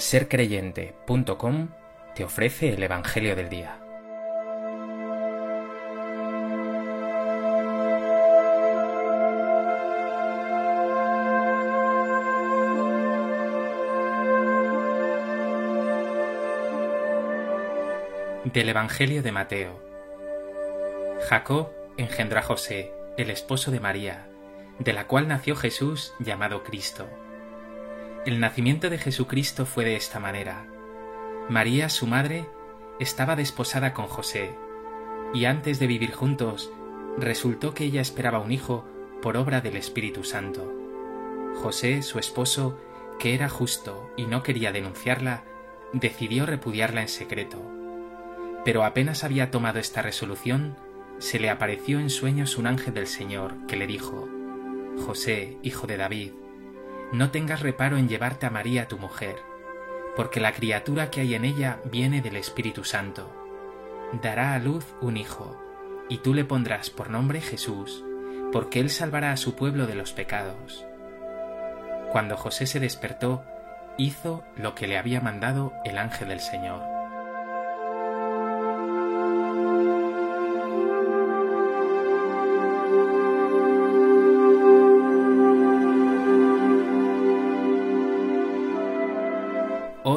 sercreyente.com te ofrece el Evangelio del Día. Del Evangelio de Mateo. Jacob engendró a José, el esposo de María, de la cual nació Jesús llamado Cristo. El nacimiento de Jesucristo fue de esta manera. María, su madre, estaba desposada con José, y antes de vivir juntos, resultó que ella esperaba un hijo por obra del Espíritu Santo. José, su esposo, que era justo y no quería denunciarla, decidió repudiarla en secreto. Pero apenas había tomado esta resolución, se le apareció en sueños un ángel del Señor que le dijo, José, hijo de David, no tengas reparo en llevarte a María tu mujer, porque la criatura que hay en ella viene del Espíritu Santo. Dará a luz un hijo, y tú le pondrás por nombre Jesús, porque él salvará a su pueblo de los pecados. Cuando José se despertó, hizo lo que le había mandado el ángel del Señor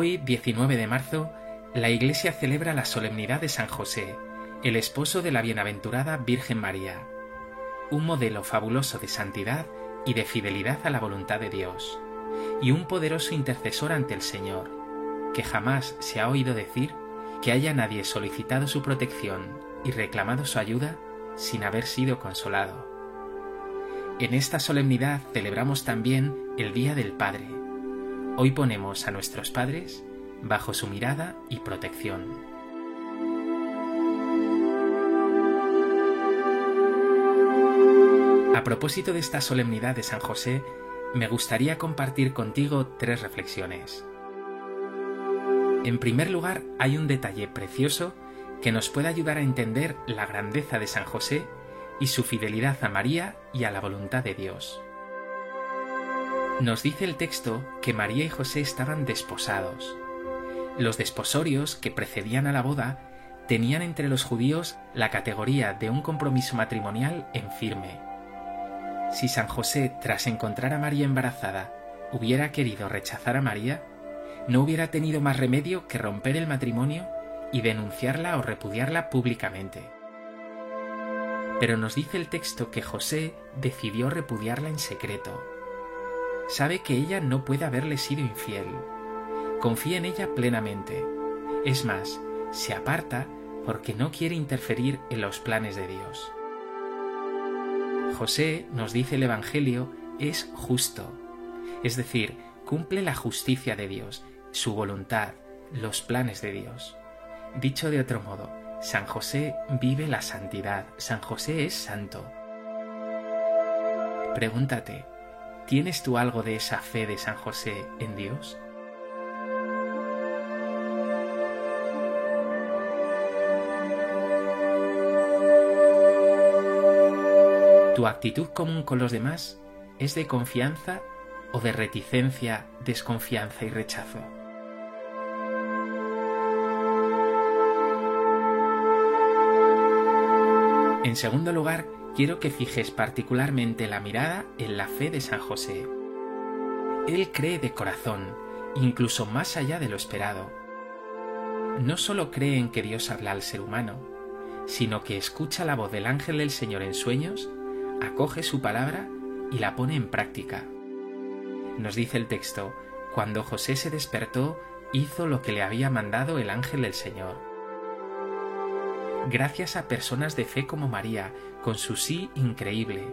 Hoy, 19 de marzo, la Iglesia celebra la solemnidad de San José, el esposo de la bienaventurada Virgen María, un modelo fabuloso de santidad y de fidelidad a la voluntad de Dios, y un poderoso intercesor ante el Señor, que jamás se ha oído decir que haya nadie solicitado su protección y reclamado su ayuda sin haber sido consolado. En esta solemnidad celebramos también el Día del Padre, Hoy ponemos a nuestros padres bajo su mirada y protección. A propósito de esta solemnidad de San José, me gustaría compartir contigo tres reflexiones. En primer lugar, hay un detalle precioso que nos puede ayudar a entender la grandeza de San José y su fidelidad a María y a la voluntad de Dios. Nos dice el texto que María y José estaban desposados. Los desposorios que precedían a la boda tenían entre los judíos la categoría de un compromiso matrimonial en firme. Si San José, tras encontrar a María embarazada, hubiera querido rechazar a María, no hubiera tenido más remedio que romper el matrimonio y denunciarla o repudiarla públicamente. Pero nos dice el texto que José decidió repudiarla en secreto sabe que ella no puede haberle sido infiel. Confía en ella plenamente. Es más, se aparta porque no quiere interferir en los planes de Dios. José, nos dice el Evangelio, es justo, es decir, cumple la justicia de Dios, su voluntad, los planes de Dios. Dicho de otro modo, San José vive la santidad, San José es santo. Pregúntate, ¿Tienes tú algo de esa fe de San José en Dios? ¿Tu actitud común con los demás es de confianza o de reticencia, desconfianza y rechazo? En segundo lugar, quiero que fijes particularmente la mirada en la fe de San José. Él cree de corazón, incluso más allá de lo esperado. No solo cree en que Dios habla al ser humano, sino que escucha la voz del ángel del Señor en sueños, acoge su palabra y la pone en práctica. Nos dice el texto, cuando José se despertó, hizo lo que le había mandado el ángel del Señor gracias a personas de fe como María, con su sí increíble,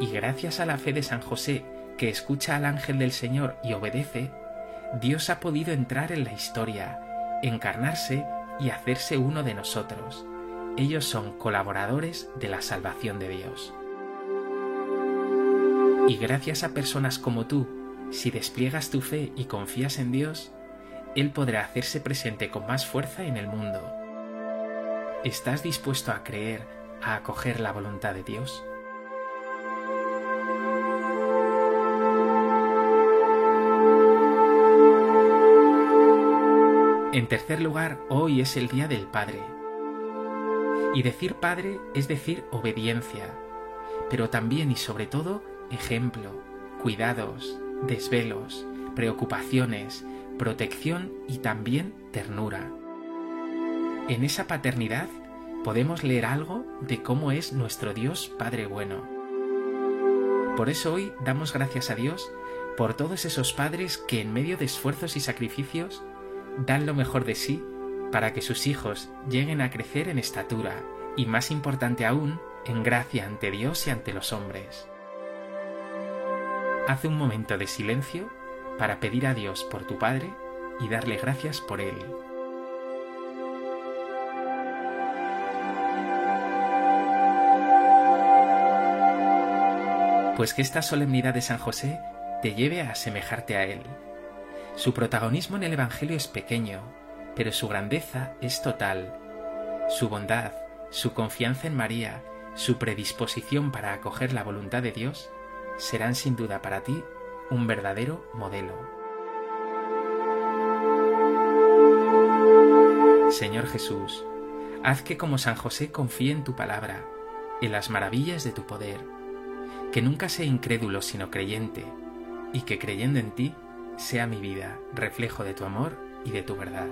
y gracias a la fe de San José, que escucha al ángel del Señor y obedece, Dios ha podido entrar en la historia, encarnarse y hacerse uno de nosotros. Ellos son colaboradores de la salvación de Dios. Y gracias a personas como tú, si despliegas tu fe y confías en Dios, Él podrá hacerse presente con más fuerza en el mundo ¿Estás dispuesto a creer, a acoger la voluntad de Dios? En tercer lugar, hoy es el Día del Padre. Y decir Padre es decir obediencia, pero también y sobre todo ejemplo, cuidados, desvelos, preocupaciones, protección y también ternura. En esa paternidad podemos leer algo de cómo es nuestro Dios Padre bueno. Por eso hoy damos gracias a Dios por todos esos padres que en medio de esfuerzos y sacrificios dan lo mejor de sí para que sus hijos lleguen a crecer en estatura y, más importante aún, en gracia ante Dios y ante los hombres. Hace un momento de silencio para pedir a Dios por tu Padre y darle gracias por él. Pues que esta solemnidad de San José te lleve a asemejarte a él. Su protagonismo en el Evangelio es pequeño, pero su grandeza es total. Su bondad, su confianza en María, su predisposición para acoger la voluntad de Dios, serán sin duda para ti un verdadero modelo. Señor Jesús, haz que como San José confíe en tu palabra, en las maravillas de tu poder, que nunca sea incrédulo sino creyente, y que creyendo en ti sea mi vida reflejo de tu amor y de tu verdad.